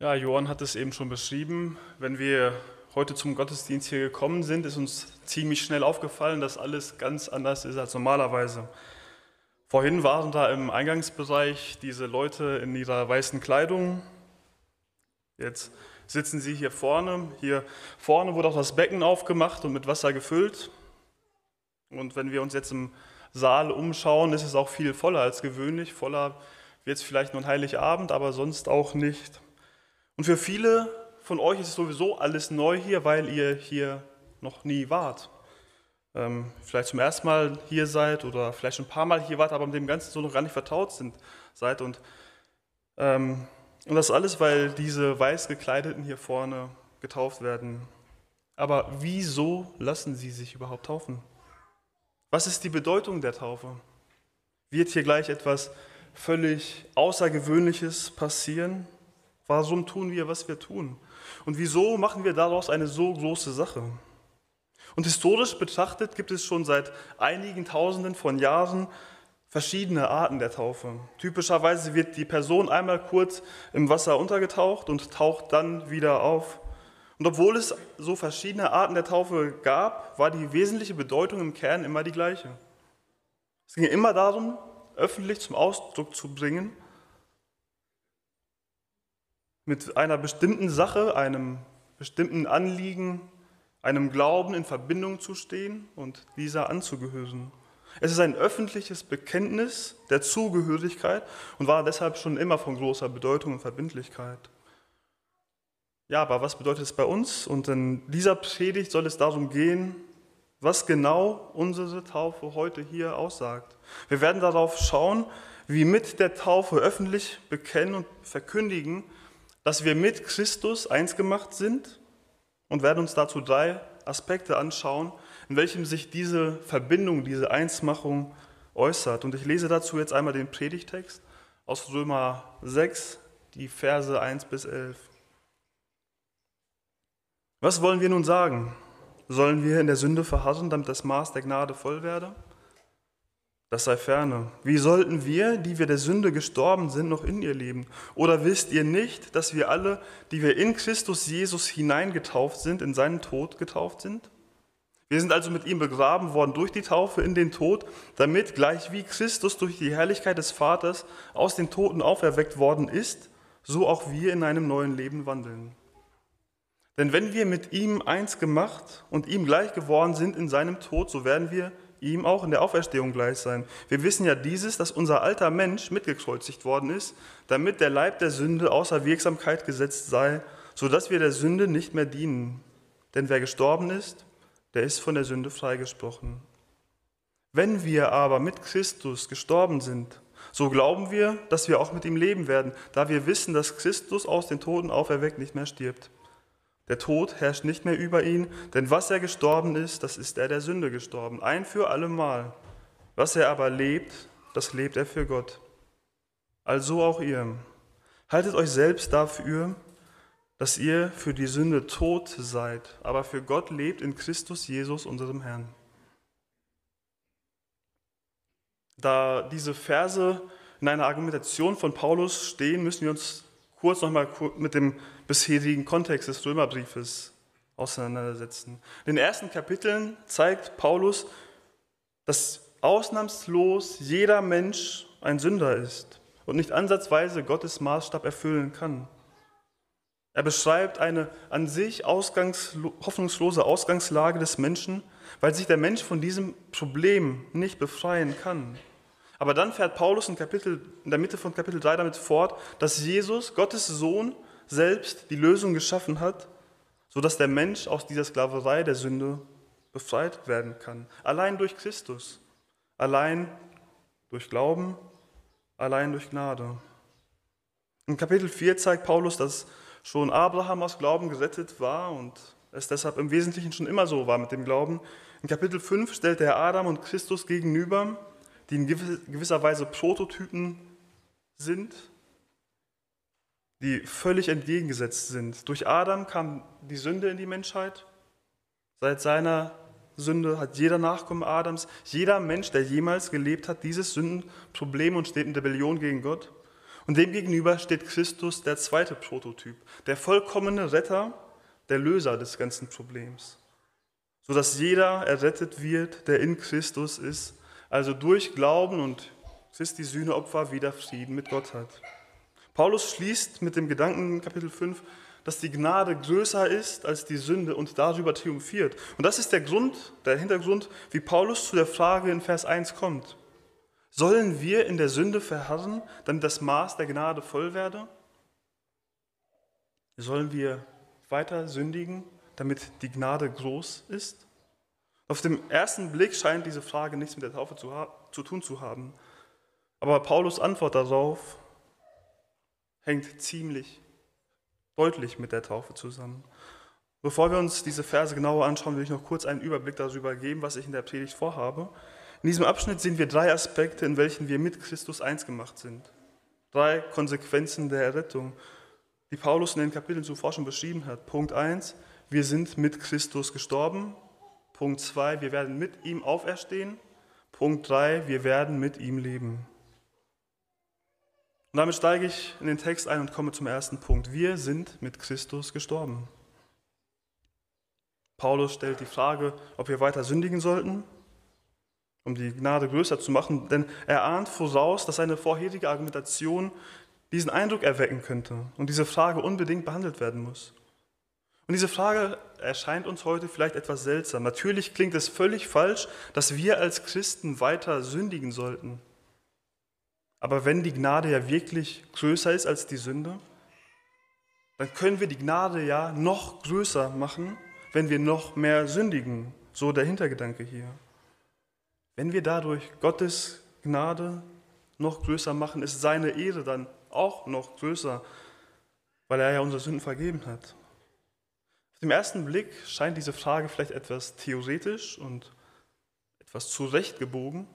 Ja, Johann hat es eben schon beschrieben. Wenn wir heute zum Gottesdienst hier gekommen sind, ist uns ziemlich schnell aufgefallen, dass alles ganz anders ist als normalerweise. Vorhin waren da im Eingangsbereich diese Leute in ihrer weißen Kleidung. Jetzt sitzen sie hier vorne. Hier vorne wurde auch das Becken aufgemacht und mit Wasser gefüllt. Und wenn wir uns jetzt im Saal umschauen, ist es auch viel voller als gewöhnlich. Voller wird es vielleicht nur ein Heiligabend, aber sonst auch nicht. Und für viele von euch ist es sowieso alles neu hier, weil ihr hier noch nie wart. Ähm, vielleicht zum ersten Mal hier seid oder vielleicht schon ein paar Mal hier wart, aber mit dem Ganzen so noch gar nicht vertraut sind, seid. Und, ähm, und das alles, weil diese weiß gekleideten hier vorne getauft werden. Aber wieso lassen sie sich überhaupt taufen? Was ist die Bedeutung der Taufe? Wird hier gleich etwas völlig Außergewöhnliches passieren? Warum tun wir, was wir tun? Und wieso machen wir daraus eine so große Sache? Und historisch betrachtet gibt es schon seit einigen Tausenden von Jahren verschiedene Arten der Taufe. Typischerweise wird die Person einmal kurz im Wasser untergetaucht und taucht dann wieder auf. Und obwohl es so verschiedene Arten der Taufe gab, war die wesentliche Bedeutung im Kern immer die gleiche. Es ging immer darum, öffentlich zum Ausdruck zu bringen, mit einer bestimmten Sache, einem bestimmten Anliegen, einem Glauben in Verbindung zu stehen und dieser anzugehören. Es ist ein öffentliches Bekenntnis der Zugehörigkeit und war deshalb schon immer von großer Bedeutung und Verbindlichkeit. Ja, aber was bedeutet es bei uns? Und in dieser Predigt soll es darum gehen, was genau unsere Taufe heute hier aussagt. Wir werden darauf schauen, wie mit der Taufe öffentlich bekennen und verkündigen, dass wir mit Christus eins gemacht sind und werden uns dazu drei Aspekte anschauen, in welchem sich diese Verbindung, diese Einsmachung äußert. Und ich lese dazu jetzt einmal den Predigtext aus Römer 6, die Verse 1 bis 11. Was wollen wir nun sagen? Sollen wir in der Sünde verharren, damit das Maß der Gnade voll werde? Das sei ferne. Wie sollten wir, die wir der Sünde gestorben sind, noch in ihr leben? Oder wisst ihr nicht, dass wir alle, die wir in Christus Jesus hineingetauft sind, in seinen Tod getauft sind? Wir sind also mit ihm begraben worden durch die Taufe in den Tod, damit gleich wie Christus durch die Herrlichkeit des Vaters aus den Toten auferweckt worden ist, so auch wir in einem neuen Leben wandeln. Denn wenn wir mit ihm eins gemacht und ihm gleich geworden sind in seinem Tod, so werden wir ihm auch in der Auferstehung gleich sein. Wir wissen ja dieses, dass unser alter Mensch mitgekreuzigt worden ist, damit der Leib der Sünde außer Wirksamkeit gesetzt sei, sodass wir der Sünde nicht mehr dienen. Denn wer gestorben ist, der ist von der Sünde freigesprochen. Wenn wir aber mit Christus gestorben sind, so glauben wir, dass wir auch mit ihm leben werden, da wir wissen, dass Christus aus den Toten auferweckt nicht mehr stirbt. Der Tod herrscht nicht mehr über ihn, denn was er gestorben ist, das ist er der Sünde gestorben, ein für allemal. Was er aber lebt, das lebt er für Gott. Also auch ihr. Haltet euch selbst dafür, dass ihr für die Sünde tot seid, aber für Gott lebt in Christus Jesus, unserem Herrn. Da diese Verse in einer Argumentation von Paulus stehen, müssen wir uns kurz nochmal mit dem bisherigen Kontext des Römerbriefes auseinandersetzen. In den ersten Kapiteln zeigt Paulus, dass ausnahmslos jeder Mensch ein Sünder ist und nicht ansatzweise Gottes Maßstab erfüllen kann. Er beschreibt eine an sich ausgangslo hoffnungslose Ausgangslage des Menschen, weil sich der Mensch von diesem Problem nicht befreien kann. Aber dann fährt Paulus in, Kapitel, in der Mitte von Kapitel 3 damit fort, dass Jesus, Gottes Sohn, selbst die Lösung geschaffen hat, sodass der Mensch aus dieser Sklaverei der Sünde befreit werden kann. Allein durch Christus, allein durch Glauben, allein durch Gnade. In Kapitel 4 zeigt Paulus, dass schon Abraham aus Glauben gerettet war und es deshalb im Wesentlichen schon immer so war mit dem Glauben. In Kapitel 5 stellt er Adam und Christus gegenüber die in gewisser Weise Prototypen sind, die völlig entgegengesetzt sind. Durch Adam kam die Sünde in die Menschheit. Seit seiner Sünde hat jeder Nachkomme Adams, jeder Mensch, der jemals gelebt hat, dieses Sündenproblem und steht in Rebellion gegen Gott. Und demgegenüber steht Christus, der zweite Prototyp, der vollkommene Retter, der Löser des ganzen Problems, sodass jeder errettet wird, der in Christus ist, also durch Glauben und Christi Sühneopfer wieder Frieden mit Gott hat. Paulus schließt mit dem Gedanken in Kapitel 5, dass die Gnade größer ist als die Sünde und darüber triumphiert. Und das ist der Grund, der Hintergrund, wie Paulus zu der Frage in Vers 1 kommt. Sollen wir in der Sünde verharren, damit das Maß der Gnade voll werde? Sollen wir weiter sündigen, damit die Gnade groß ist? Auf den ersten Blick scheint diese Frage nichts mit der Taufe zu, zu tun zu haben. Aber Paulus Antwort darauf hängt ziemlich deutlich mit der Taufe zusammen. Bevor wir uns diese Verse genauer anschauen, will ich noch kurz einen Überblick darüber geben, was ich in der Predigt vorhabe. In diesem Abschnitt sehen wir drei Aspekte, in welchen wir mit Christus eins gemacht sind. Drei Konsequenzen der Errettung, die Paulus in den Kapiteln zuvor schon beschrieben hat. Punkt 1, wir sind mit Christus gestorben. Punkt 2, wir werden mit ihm auferstehen. Punkt 3, wir werden mit ihm leben. Und damit steige ich in den Text ein und komme zum ersten Punkt. Wir sind mit Christus gestorben. Paulus stellt die Frage, ob wir weiter sündigen sollten um die Gnade größer zu machen, denn er ahnt voraus, dass seine vorherige Argumentation diesen Eindruck erwecken könnte und diese Frage unbedingt behandelt werden muss. Und diese Frage erscheint uns heute vielleicht etwas seltsam. Natürlich klingt es völlig falsch, dass wir als Christen weiter sündigen sollten. Aber wenn die Gnade ja wirklich größer ist als die Sünde, dann können wir die Gnade ja noch größer machen, wenn wir noch mehr sündigen. So der Hintergedanke hier. Wenn wir dadurch Gottes Gnade noch größer machen, ist seine Ehre dann auch noch größer, weil er ja unsere Sünden vergeben hat. Auf den ersten Blick scheint diese Frage vielleicht etwas theoretisch und etwas zurechtgebogen,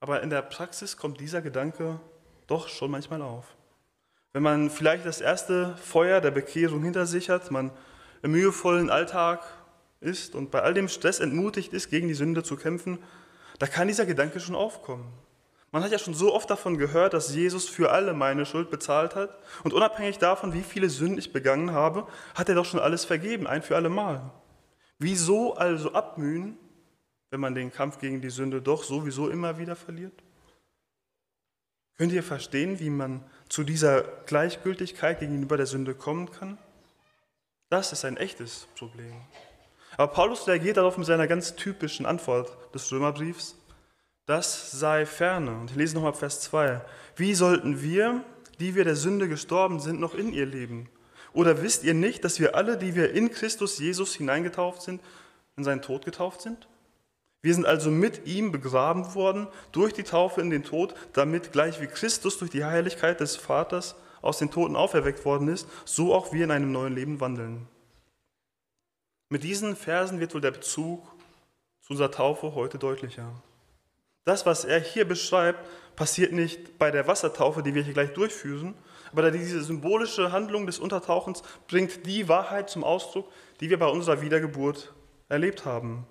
aber in der Praxis kommt dieser Gedanke doch schon manchmal auf. Wenn man vielleicht das erste Feuer der Bekehrung hinter sich hat, man im mühevollen Alltag ist und bei all dem Stress entmutigt ist, gegen die Sünde zu kämpfen, da kann dieser Gedanke schon aufkommen. Man hat ja schon so oft davon gehört, dass Jesus für alle meine Schuld bezahlt hat. Und unabhängig davon, wie viele Sünden ich begangen habe, hat er doch schon alles vergeben, ein für alle Mal. Wieso also abmühen, wenn man den Kampf gegen die Sünde doch sowieso immer wieder verliert? Könnt ihr verstehen, wie man zu dieser Gleichgültigkeit gegenüber der Sünde kommen kann? Das ist ein echtes Problem. Aber Paulus reagiert darauf mit seiner ganz typischen Antwort des Römerbriefs. Das sei ferne. Und ich lese nochmal Vers 2. Wie sollten wir, die wir der Sünde gestorben sind, noch in ihr leben? Oder wisst ihr nicht, dass wir alle, die wir in Christus Jesus hineingetauft sind, in seinen Tod getauft sind? Wir sind also mit ihm begraben worden durch die Taufe in den Tod, damit gleich wie Christus durch die Heiligkeit des Vaters aus den Toten auferweckt worden ist, so auch wir in einem neuen Leben wandeln. Mit diesen Versen wird wohl der Bezug zu unserer Taufe heute deutlicher. Das, was er hier beschreibt, passiert nicht bei der Wassertaufe, die wir hier gleich durchführen, aber diese symbolische Handlung des Untertauchens bringt die Wahrheit zum Ausdruck, die wir bei unserer Wiedergeburt erlebt haben.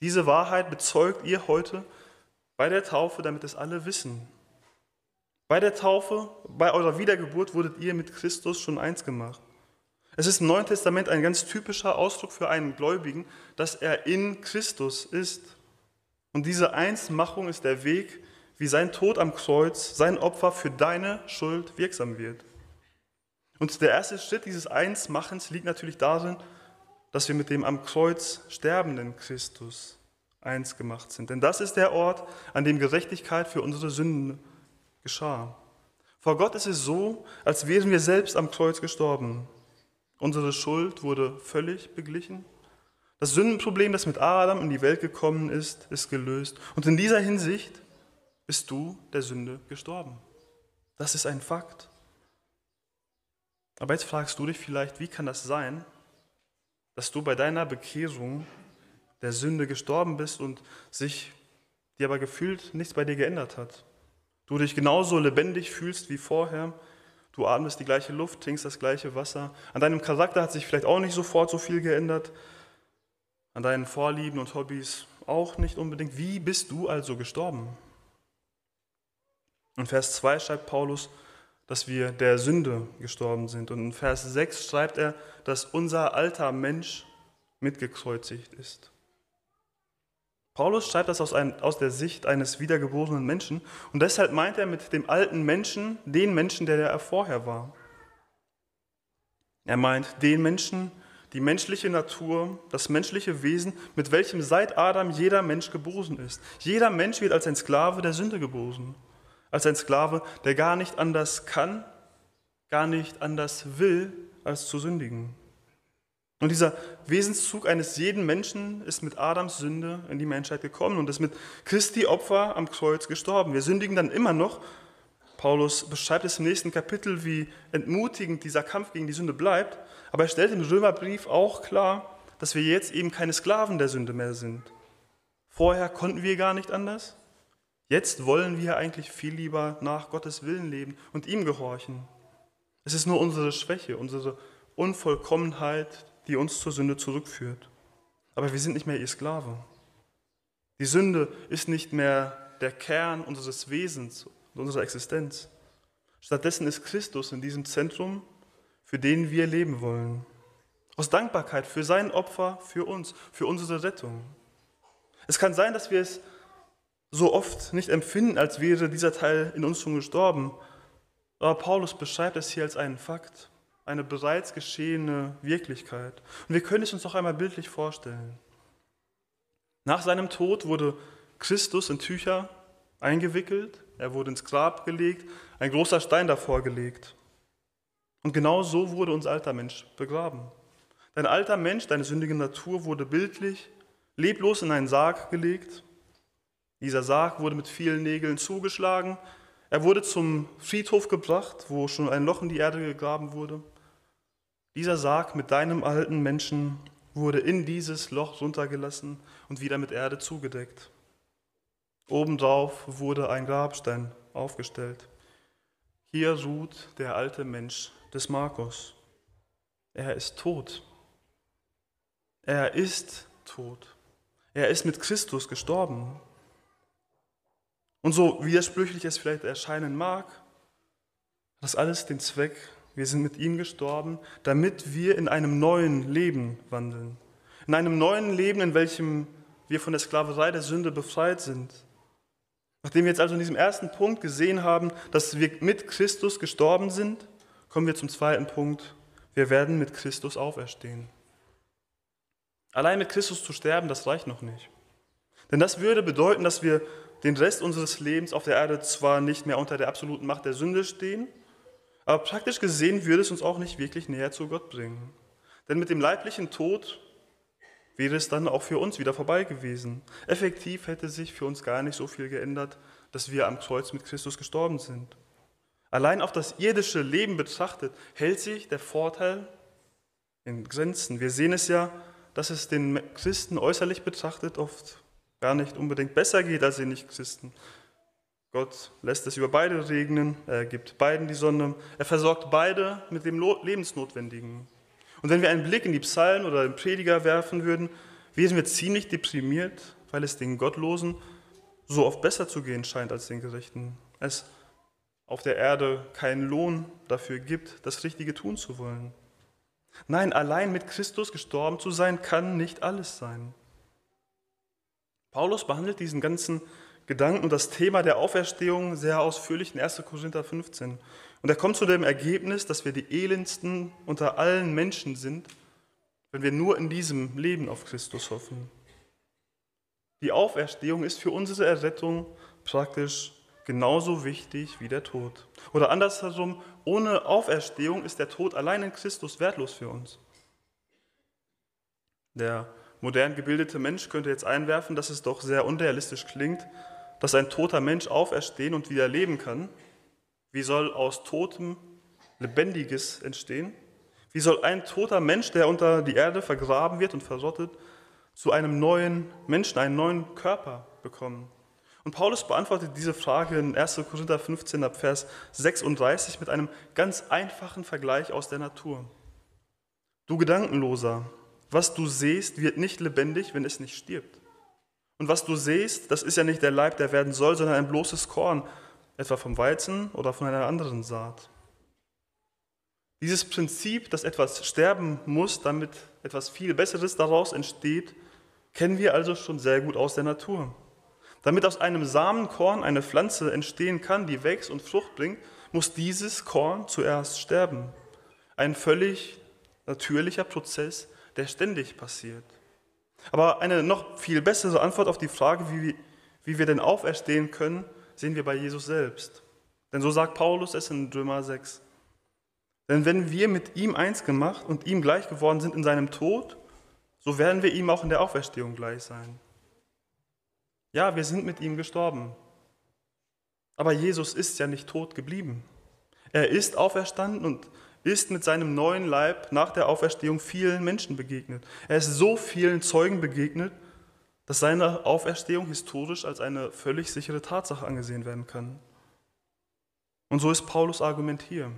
Diese Wahrheit bezeugt ihr heute bei der Taufe, damit es alle wissen. Bei der Taufe, bei eurer Wiedergeburt wurdet ihr mit Christus schon eins gemacht. Es ist im Neuen Testament ein ganz typischer Ausdruck für einen Gläubigen, dass er in Christus ist. Und diese Einsmachung ist der Weg, wie sein Tod am Kreuz, sein Opfer für deine Schuld wirksam wird. Und der erste Schritt dieses Einsmachens liegt natürlich darin, dass wir mit dem am Kreuz sterbenden Christus eins gemacht sind. Denn das ist der Ort, an dem Gerechtigkeit für unsere Sünden geschah. Vor Gott ist es so, als wären wir selbst am Kreuz gestorben. Unsere Schuld wurde völlig beglichen. Das Sündenproblem, das mit Adam in die Welt gekommen ist, ist gelöst. Und in dieser Hinsicht bist du der Sünde gestorben. Das ist ein Fakt. Aber jetzt fragst du dich vielleicht, wie kann das sein, dass du bei deiner Bekehrung der Sünde gestorben bist und sich dir aber gefühlt nichts bei dir geändert hat? Du dich genauso lebendig fühlst wie vorher, Du atmest die gleiche Luft, trinkst das gleiche Wasser. An deinem Charakter hat sich vielleicht auch nicht sofort so viel geändert. An deinen Vorlieben und Hobbys auch nicht unbedingt. Wie bist du also gestorben? Und Vers 2 schreibt Paulus, dass wir der Sünde gestorben sind. Und in Vers 6 schreibt er, dass unser alter Mensch mitgekreuzigt ist. Paulus schreibt das aus, ein, aus, der Sicht eines wiedergeborenen Menschen und deshalb meint er mit dem alten Menschen den Menschen, der er vorher war. Er meint den Menschen, die menschliche Natur, das menschliche Wesen, mit welchem seit Adam jeder Mensch geboren ist. Jeder Mensch wird als ein Sklave der Sünde geboren als ein Sklave, der gar nicht anders kann, gar nicht anders will, als zu sündigen. Und dieser Wesenszug eines jeden Menschen ist mit Adams Sünde in die Menschheit gekommen und ist mit Christi Opfer am Kreuz gestorben. Wir sündigen dann immer noch. Paulus beschreibt es im nächsten Kapitel, wie entmutigend dieser Kampf gegen die Sünde bleibt. Aber er stellt im Römerbrief auch klar, dass wir jetzt eben keine Sklaven der Sünde mehr sind. Vorher konnten wir gar nicht anders. Jetzt wollen wir eigentlich viel lieber nach Gottes Willen leben und ihm gehorchen. Es ist nur unsere Schwäche, unsere Unvollkommenheit, die uns zur Sünde zurückführt. Aber wir sind nicht mehr ihr Sklave. Die Sünde ist nicht mehr der Kern unseres Wesens und unserer Existenz. Stattdessen ist Christus in diesem Zentrum, für den wir leben wollen. Aus Dankbarkeit für sein Opfer, für uns, für unsere Rettung. Es kann sein, dass wir es so oft nicht empfinden, als wäre dieser Teil in uns schon gestorben. Aber Paulus beschreibt es hier als einen Fakt, eine bereits geschehene Wirklichkeit. Und wir können es uns noch einmal bildlich vorstellen. Nach seinem Tod wurde Christus in Tücher eingewickelt, er wurde ins Grab gelegt, ein großer Stein davor gelegt. Und genau so wurde unser alter Mensch begraben. Dein alter Mensch, deine sündige Natur wurde bildlich, leblos in einen Sarg gelegt dieser Sarg wurde mit vielen Nägeln zugeschlagen. Er wurde zum Friedhof gebracht, wo schon ein Loch in die Erde gegraben wurde. Dieser Sarg mit deinem alten Menschen wurde in dieses Loch runtergelassen und wieder mit Erde zugedeckt. Obendrauf wurde ein Grabstein aufgestellt. Hier ruht der alte Mensch des Markus. Er ist tot. Er ist tot. Er ist mit Christus gestorben. Und so widersprüchlich es vielleicht erscheinen mag, das alles den Zweck, wir sind mit ihm gestorben, damit wir in einem neuen Leben wandeln. In einem neuen Leben, in welchem wir von der Sklaverei der Sünde befreit sind. Nachdem wir jetzt also in diesem ersten Punkt gesehen haben, dass wir mit Christus gestorben sind, kommen wir zum zweiten Punkt. Wir werden mit Christus auferstehen. Allein mit Christus zu sterben, das reicht noch nicht. Denn das würde bedeuten, dass wir den Rest unseres Lebens auf der Erde zwar nicht mehr unter der absoluten Macht der Sünde stehen, aber praktisch gesehen würde es uns auch nicht wirklich näher zu Gott bringen. Denn mit dem leiblichen Tod wäre es dann auch für uns wieder vorbei gewesen. Effektiv hätte sich für uns gar nicht so viel geändert, dass wir am Kreuz mit Christus gestorben sind. Allein auf das irdische Leben betrachtet, hält sich der Vorteil in Grenzen. Wir sehen es ja, dass es den Christen äußerlich betrachtet oft gar nicht unbedingt besser geht als den Nichtchristen. Gott lässt es über beide regnen, er gibt beiden die Sonne, er versorgt beide mit dem Lebensnotwendigen. Und wenn wir einen Blick in die Psalmen oder den Prediger werfen würden, wären wir ziemlich deprimiert, weil es den Gottlosen so oft besser zu gehen scheint als den Gerechten. Es auf der Erde keinen Lohn dafür gibt, das Richtige tun zu wollen. Nein, allein mit Christus gestorben zu sein, kann nicht alles sein. Paulus behandelt diesen ganzen Gedanken und das Thema der Auferstehung sehr ausführlich in 1. Korinther 15. Und er kommt zu dem Ergebnis, dass wir die elendsten unter allen Menschen sind, wenn wir nur in diesem Leben auf Christus hoffen. Die Auferstehung ist für unsere Errettung praktisch genauso wichtig wie der Tod. Oder andersherum, ohne Auferstehung ist der Tod allein in Christus wertlos für uns. Der modern gebildete Mensch könnte jetzt einwerfen, dass es doch sehr unrealistisch klingt, dass ein toter Mensch auferstehen und wieder leben kann. Wie soll aus Totem Lebendiges entstehen? Wie soll ein toter Mensch, der unter die Erde vergraben wird und verrottet, zu einem neuen Menschen, einen neuen Körper bekommen? Und Paulus beantwortet diese Frage in 1. Korinther 15 ab Vers 36 mit einem ganz einfachen Vergleich aus der Natur. Du Gedankenloser, was du siehst, wird nicht lebendig, wenn es nicht stirbt. Und was du siehst, das ist ja nicht der Leib, der werden soll, sondern ein bloßes Korn, etwa vom Weizen oder von einer anderen Saat. Dieses Prinzip, dass etwas sterben muss, damit etwas viel Besseres daraus entsteht, kennen wir also schon sehr gut aus der Natur. Damit aus einem Samenkorn eine Pflanze entstehen kann, die wächst und Frucht bringt, muss dieses Korn zuerst sterben. Ein völlig natürlicher Prozess, der ständig passiert. Aber eine noch viel bessere Antwort auf die Frage, wie, wie wir denn auferstehen können, sehen wir bei Jesus selbst. Denn so sagt Paulus es in Römer 6. Denn wenn wir mit ihm eins gemacht und ihm gleich geworden sind in seinem Tod, so werden wir ihm auch in der Auferstehung gleich sein. Ja, wir sind mit ihm gestorben. Aber Jesus ist ja nicht tot geblieben. Er ist auferstanden und ist mit seinem neuen Leib nach der Auferstehung vielen Menschen begegnet. Er ist so vielen Zeugen begegnet, dass seine Auferstehung historisch als eine völlig sichere Tatsache angesehen werden kann. Und so ist Paulus Argument hier.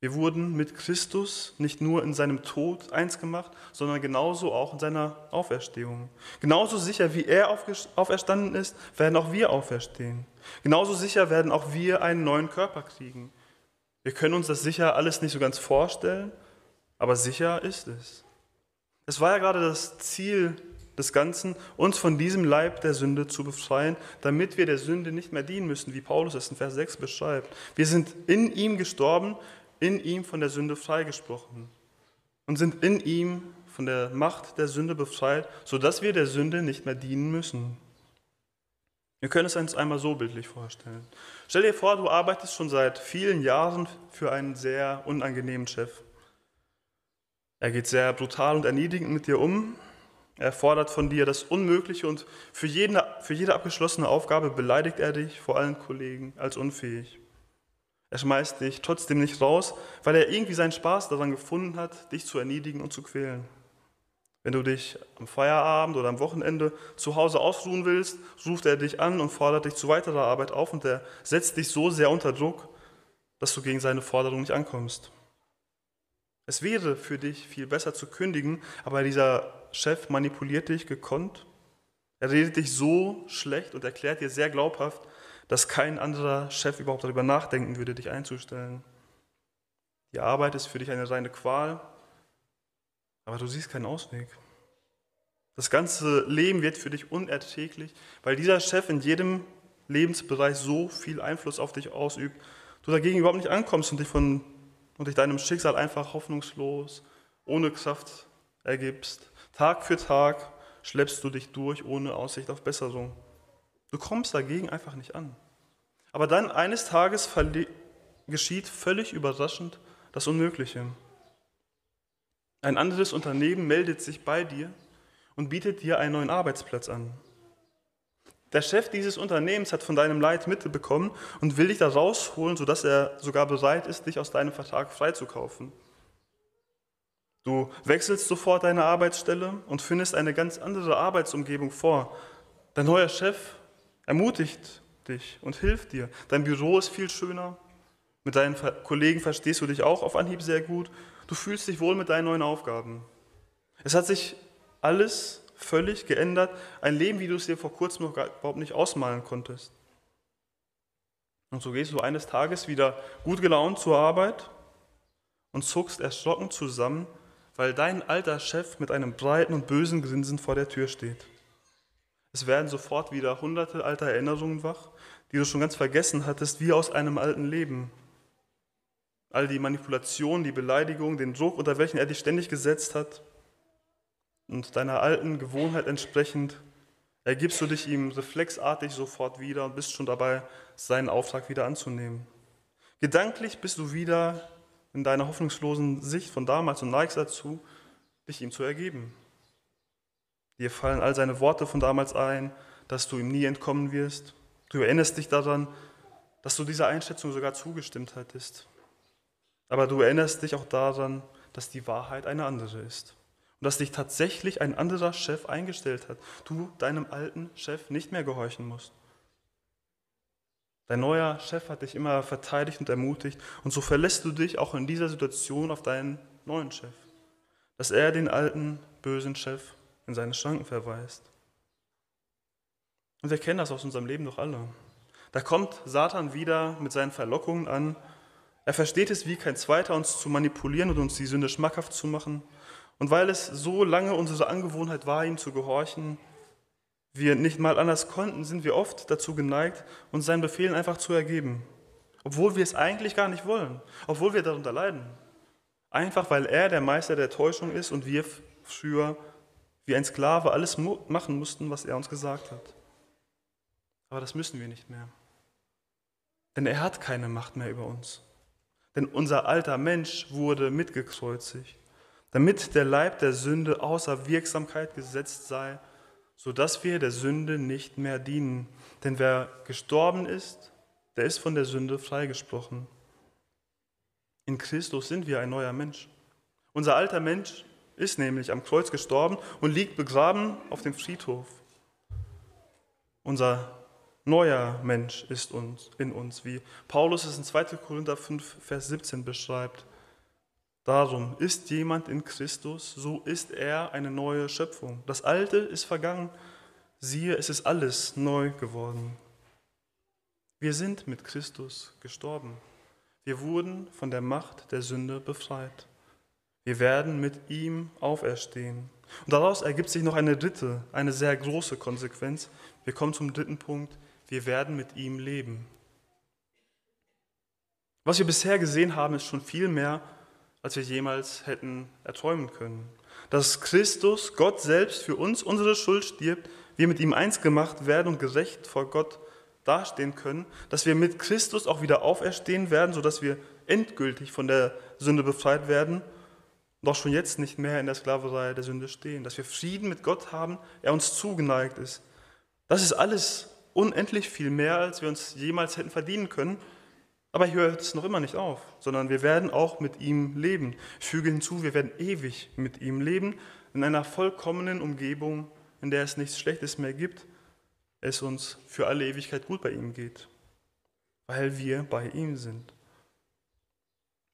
Wir wurden mit Christus nicht nur in seinem Tod eins gemacht, sondern genauso auch in seiner Auferstehung. Genauso sicher wie er auferstanden ist, werden auch wir auferstehen. Genauso sicher werden auch wir einen neuen Körper kriegen. Wir können uns das sicher alles nicht so ganz vorstellen, aber sicher ist es. Es war ja gerade das Ziel des Ganzen, uns von diesem Leib der Sünde zu befreien, damit wir der Sünde nicht mehr dienen müssen, wie Paulus es in Vers 6 beschreibt. Wir sind in ihm gestorben, in ihm von der Sünde freigesprochen und sind in ihm von der Macht der Sünde befreit, sodass wir der Sünde nicht mehr dienen müssen. Wir können es uns einmal so bildlich vorstellen. Stell dir vor, du arbeitest schon seit vielen Jahren für einen sehr unangenehmen Chef. Er geht sehr brutal und erniedrigend mit dir um. Er fordert von dir das Unmögliche und für jede, für jede abgeschlossene Aufgabe beleidigt er dich vor allen Kollegen als unfähig. Er schmeißt dich trotzdem nicht raus, weil er irgendwie seinen Spaß daran gefunden hat, dich zu erniedrigen und zu quälen. Wenn du dich am Feierabend oder am Wochenende zu Hause ausruhen willst, ruft er dich an und fordert dich zu weiterer Arbeit auf und er setzt dich so sehr unter Druck, dass du gegen seine Forderung nicht ankommst. Es wäre für dich viel besser zu kündigen, aber dieser Chef manipuliert dich gekonnt. Er redet dich so schlecht und erklärt dir sehr glaubhaft, dass kein anderer Chef überhaupt darüber nachdenken würde, dich einzustellen. Die Arbeit ist für dich eine reine Qual, aber du siehst keinen Ausweg. Das ganze Leben wird für dich unerträglich, weil dieser Chef in jedem Lebensbereich so viel Einfluss auf dich ausübt, du dagegen überhaupt nicht ankommst und dich, von, und dich deinem Schicksal einfach hoffnungslos, ohne Kraft ergibst. Tag für Tag schleppst du dich durch ohne Aussicht auf Besserung. Du kommst dagegen einfach nicht an. Aber dann eines Tages geschieht völlig überraschend das Unmögliche. Ein anderes Unternehmen meldet sich bei dir und bietet dir einen neuen Arbeitsplatz an. Der Chef dieses Unternehmens hat von deinem Leid mitbekommen und will dich da rausholen, sodass er sogar bereit ist, dich aus deinem Vertrag freizukaufen. Du wechselst sofort deine Arbeitsstelle und findest eine ganz andere Arbeitsumgebung vor. Dein neuer Chef ermutigt dich und hilft dir. Dein Büro ist viel schöner. Mit deinen Kollegen verstehst du dich auch auf Anhieb sehr gut. Du fühlst dich wohl mit deinen neuen Aufgaben. Es hat sich alles völlig geändert. Ein Leben, wie du es dir vor kurzem noch überhaupt nicht ausmalen konntest. Und so gehst du eines Tages wieder gut gelaunt zur Arbeit und zuckst erschrocken zusammen, weil dein alter Chef mit einem breiten und bösen Grinsen vor der Tür steht. Es werden sofort wieder hunderte alter Erinnerungen wach, die du schon ganz vergessen hattest, wie aus einem alten Leben. All die Manipulation, die Beleidigung, den Druck, unter welchen er dich ständig gesetzt hat. Und deiner alten Gewohnheit entsprechend ergibst du dich ihm reflexartig sofort wieder und bist schon dabei, seinen Auftrag wieder anzunehmen. Gedanklich bist du wieder in deiner hoffnungslosen Sicht von damals und neigst dazu, dich ihm zu ergeben. Dir fallen all seine Worte von damals ein, dass du ihm nie entkommen wirst. Du erinnerst dich daran, dass du dieser Einschätzung sogar zugestimmt hattest. Aber du erinnerst dich auch daran, dass die Wahrheit eine andere ist. Und dass dich tatsächlich ein anderer Chef eingestellt hat. Du deinem alten Chef nicht mehr gehorchen musst. Dein neuer Chef hat dich immer verteidigt und ermutigt. Und so verlässt du dich auch in dieser Situation auf deinen neuen Chef. Dass er den alten, bösen Chef in seine Schranken verweist. Und wir kennen das aus unserem Leben doch alle. Da kommt Satan wieder mit seinen Verlockungen an. Er versteht es wie kein Zweiter, uns zu manipulieren und uns die Sünde schmackhaft zu machen. Und weil es so lange unsere Angewohnheit war, ihm zu gehorchen, wir nicht mal anders konnten, sind wir oft dazu geneigt, uns seinen Befehlen einfach zu ergeben. Obwohl wir es eigentlich gar nicht wollen, obwohl wir darunter leiden. Einfach weil er der Meister der Täuschung ist und wir früher wie ein Sklave alles machen mussten, was er uns gesagt hat. Aber das müssen wir nicht mehr. Denn er hat keine Macht mehr über uns. Denn unser alter Mensch wurde mitgekreuzigt, damit der Leib der Sünde außer Wirksamkeit gesetzt sei, sodass wir der Sünde nicht mehr dienen. Denn wer gestorben ist, der ist von der Sünde freigesprochen. In Christus sind wir ein neuer Mensch. Unser alter Mensch ist nämlich am Kreuz gestorben und liegt begraben auf dem Friedhof. Unser neuer Mensch ist uns, in uns, wie Paulus es in 2. Korinther 5, Vers 17 beschreibt. Darum ist jemand in Christus, so ist er eine neue Schöpfung. Das Alte ist vergangen, siehe, es ist alles neu geworden. Wir sind mit Christus gestorben. Wir wurden von der Macht der Sünde befreit. Wir werden mit ihm auferstehen. Und daraus ergibt sich noch eine dritte, eine sehr große Konsequenz. Wir kommen zum dritten Punkt. Wir werden mit ihm leben. Was wir bisher gesehen haben, ist schon viel mehr, als wir jemals hätten erträumen können. Dass Christus, Gott selbst, für uns unsere Schuld stirbt, wir mit ihm eins gemacht werden und gerecht vor Gott dastehen können, dass wir mit Christus auch wieder auferstehen werden, sodass wir endgültig von der Sünde befreit werden und auch schon jetzt nicht mehr in der Sklaverei der Sünde stehen, dass wir Frieden mit Gott haben, er uns zugeneigt ist. Das ist alles unendlich viel mehr, als wir uns jemals hätten verdienen können. Aber hier hört es noch immer nicht auf, sondern wir werden auch mit ihm leben. Ich füge hinzu, wir werden ewig mit ihm leben, in einer vollkommenen Umgebung, in der es nichts Schlechtes mehr gibt, es uns für alle Ewigkeit gut bei ihm geht, weil wir bei ihm sind.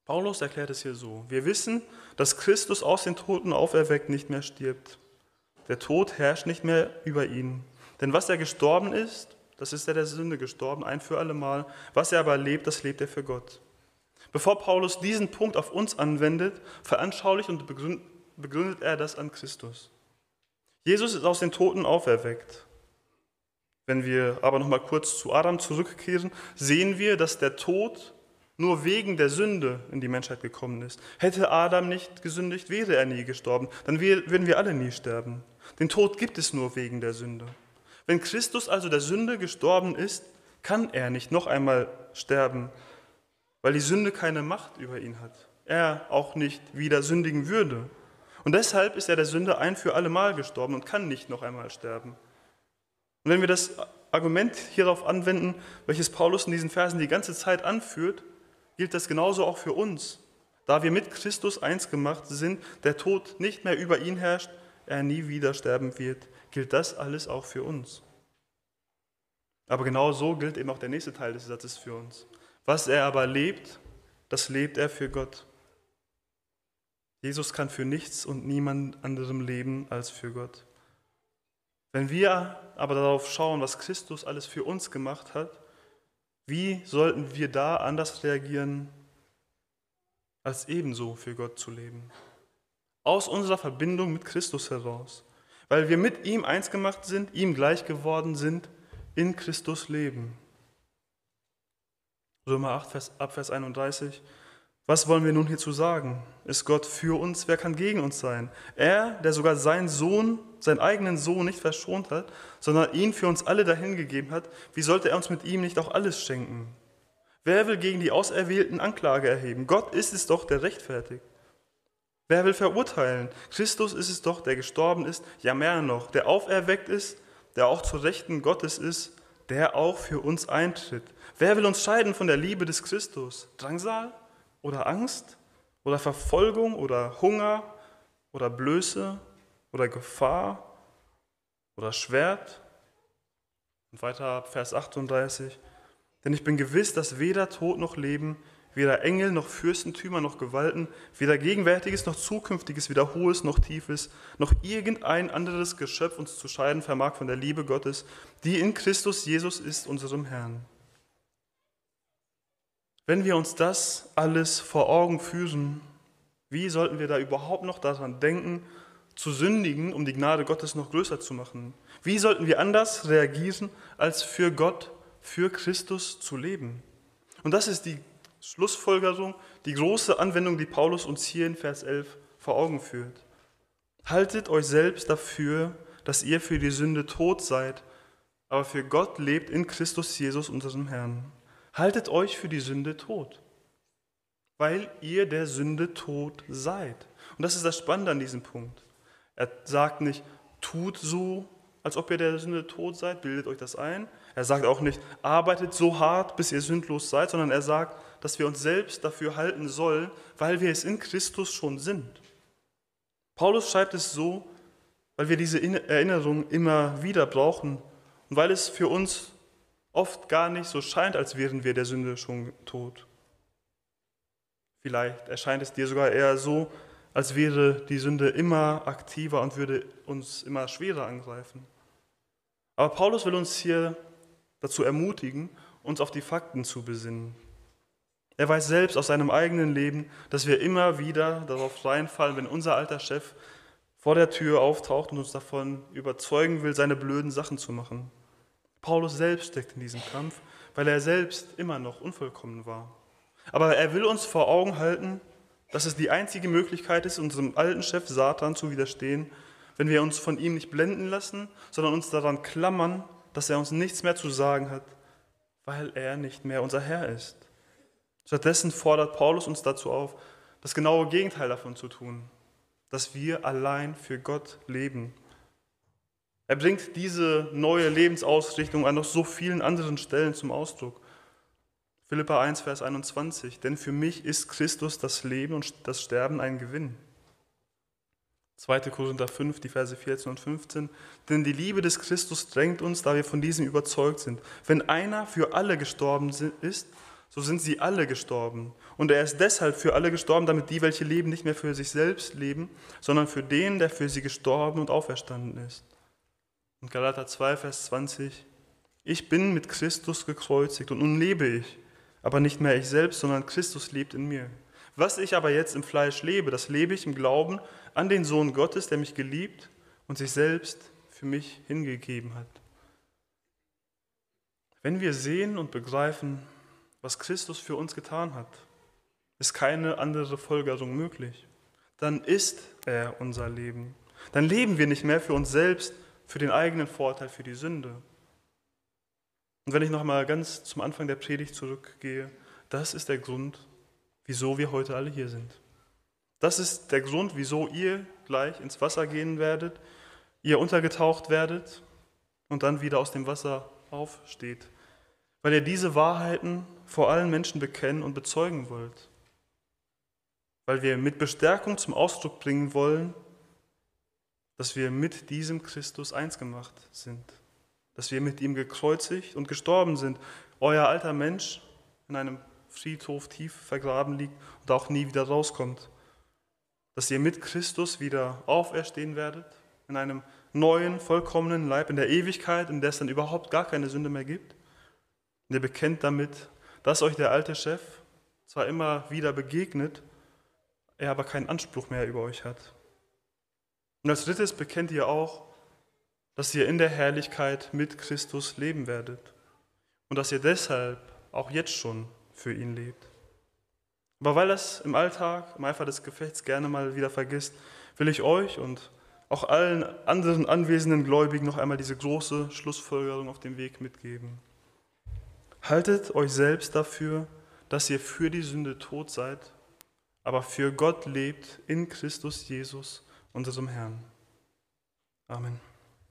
Paulus erklärt es hier so. Wir wissen, dass Christus aus den Toten auferweckt nicht mehr stirbt. Der Tod herrscht nicht mehr über ihn. Denn was er gestorben ist, das ist er der Sünde gestorben, ein für allemal. Was er aber lebt, das lebt er für Gott. Bevor Paulus diesen Punkt auf uns anwendet, veranschaulicht und begründet er das an Christus. Jesus ist aus den Toten auferweckt. Wenn wir aber noch mal kurz zu Adam zurückkehren, sehen wir, dass der Tod nur wegen der Sünde in die Menschheit gekommen ist. Hätte Adam nicht gesündigt, wäre er nie gestorben. Dann würden wir alle nie sterben. Den Tod gibt es nur wegen der Sünde. Wenn Christus also der Sünde gestorben ist, kann er nicht noch einmal sterben, weil die Sünde keine Macht über ihn hat. Er auch nicht wieder sündigen würde. Und deshalb ist er der Sünde ein für alle Mal gestorben und kann nicht noch einmal sterben. Und wenn wir das Argument hierauf anwenden, welches Paulus in diesen Versen die ganze Zeit anführt, gilt das genauso auch für uns. Da wir mit Christus eins gemacht sind, der Tod nicht mehr über ihn herrscht, er nie wieder sterben wird, gilt das alles auch für uns. Aber genau so gilt eben auch der nächste Teil des Satzes für uns. Was er aber lebt, das lebt er für Gott. Jesus kann für nichts und niemand anderem leben als für Gott. Wenn wir aber darauf schauen, was Christus alles für uns gemacht hat, wie sollten wir da anders reagieren, als ebenso für Gott zu leben? Aus unserer Verbindung mit Christus heraus, weil wir mit ihm eins gemacht sind, ihm gleich geworden sind, in Christus leben. Römer 8, Vers, ab Vers 31. Was wollen wir nun hierzu sagen? Ist Gott für uns? Wer kann gegen uns sein? Er, der sogar seinen Sohn, seinen eigenen Sohn nicht verschont hat, sondern ihn für uns alle dahingegeben hat, wie sollte er uns mit ihm nicht auch alles schenken? Wer will gegen die Auserwählten Anklage erheben? Gott ist es doch, der rechtfertigt. Wer will verurteilen? Christus ist es doch, der gestorben ist, ja mehr noch, der auferweckt ist, der auch zur Rechten Gottes ist, der auch für uns eintritt. Wer will uns scheiden von der Liebe des Christus? Drangsal? oder Angst oder Verfolgung oder Hunger oder Blöße oder Gefahr oder Schwert. Und weiter ab Vers 38. Denn ich bin gewiss, dass weder Tod noch Leben, weder Engel noch Fürstentümer noch Gewalten, weder Gegenwärtiges noch Zukünftiges, weder Hohes noch Tiefes, noch irgendein anderes Geschöpf uns zu scheiden vermag von der Liebe Gottes, die in Christus Jesus ist, unserem Herrn. Wenn wir uns das alles vor Augen führen, wie sollten wir da überhaupt noch daran denken, zu sündigen, um die Gnade Gottes noch größer zu machen? Wie sollten wir anders reagieren, als für Gott, für Christus zu leben? Und das ist die Schlussfolgerung, die große Anwendung, die Paulus uns hier in Vers 11 vor Augen führt. Haltet euch selbst dafür, dass ihr für die Sünde tot seid, aber für Gott lebt in Christus Jesus, unserem Herrn. Haltet euch für die Sünde tot, weil ihr der Sünde tot seid. Und das ist das Spannende an diesem Punkt. Er sagt nicht, tut so, als ob ihr der Sünde tot seid, bildet euch das ein. Er sagt auch nicht, arbeitet so hart, bis ihr sündlos seid, sondern er sagt, dass wir uns selbst dafür halten sollen, weil wir es in Christus schon sind. Paulus schreibt es so, weil wir diese Erinnerung immer wieder brauchen und weil es für uns oft gar nicht so scheint, als wären wir der Sünde schon tot. Vielleicht erscheint es dir sogar eher so, als wäre die Sünde immer aktiver und würde uns immer schwerer angreifen. Aber Paulus will uns hier dazu ermutigen, uns auf die Fakten zu besinnen. Er weiß selbst aus seinem eigenen Leben, dass wir immer wieder darauf reinfallen, wenn unser alter Chef vor der Tür auftaucht und uns davon überzeugen will, seine blöden Sachen zu machen. Paulus selbst steckt in diesem Kampf, weil er selbst immer noch unvollkommen war. Aber er will uns vor Augen halten, dass es die einzige Möglichkeit ist, unserem alten Chef Satan zu widerstehen, wenn wir uns von ihm nicht blenden lassen, sondern uns daran klammern, dass er uns nichts mehr zu sagen hat, weil er nicht mehr unser Herr ist. Stattdessen fordert Paulus uns dazu auf, das genaue Gegenteil davon zu tun, dass wir allein für Gott leben er bringt diese neue Lebensausrichtung an noch so vielen anderen Stellen zum Ausdruck. Philippa 1, Vers 21. Denn für mich ist Christus das Leben und das Sterben ein Gewinn. 2. Korinther 5, die Verse 14 und 15. Denn die Liebe des Christus drängt uns, da wir von diesem überzeugt sind. Wenn einer für alle gestorben ist, so sind sie alle gestorben. Und er ist deshalb für alle gestorben, damit die, welche leben, nicht mehr für sich selbst leben, sondern für den, der für sie gestorben und auferstanden ist. Und Galater 2, Vers 20, ich bin mit Christus gekreuzigt und nun lebe ich, aber nicht mehr ich selbst, sondern Christus lebt in mir. Was ich aber jetzt im Fleisch lebe, das lebe ich im Glauben an den Sohn Gottes, der mich geliebt und sich selbst für mich hingegeben hat. Wenn wir sehen und begreifen, was Christus für uns getan hat, ist keine andere Folgerung möglich. Dann ist er unser Leben. Dann leben wir nicht mehr für uns selbst, für den eigenen Vorteil, für die Sünde. Und wenn ich noch mal ganz zum Anfang der Predigt zurückgehe, das ist der Grund, wieso wir heute alle hier sind. Das ist der Grund, wieso ihr gleich ins Wasser gehen werdet, ihr untergetaucht werdet und dann wieder aus dem Wasser aufsteht, weil ihr diese Wahrheiten vor allen Menschen bekennen und bezeugen wollt, weil wir mit Bestärkung zum Ausdruck bringen wollen, dass wir mit diesem Christus eins gemacht sind, dass wir mit ihm gekreuzigt und gestorben sind. Euer alter Mensch in einem Friedhof tief vergraben liegt und auch nie wieder rauskommt. Dass ihr mit Christus wieder auferstehen werdet in einem neuen, vollkommenen Leib in der Ewigkeit, in der es dann überhaupt gar keine Sünde mehr gibt. Und ihr bekennt damit, dass euch der alte Chef zwar immer wieder begegnet, er aber keinen Anspruch mehr über euch hat. Und als drittes bekennt ihr auch, dass ihr in der Herrlichkeit mit Christus leben werdet und dass ihr deshalb auch jetzt schon für ihn lebt. Aber weil das im Alltag, im Eifer des Gefechts gerne mal wieder vergisst, will ich euch und auch allen anderen anwesenden Gläubigen noch einmal diese große Schlussfolgerung auf dem Weg mitgeben. Haltet euch selbst dafür, dass ihr für die Sünde tot seid, aber für Gott lebt in Christus Jesus unserem Herrn. Amen.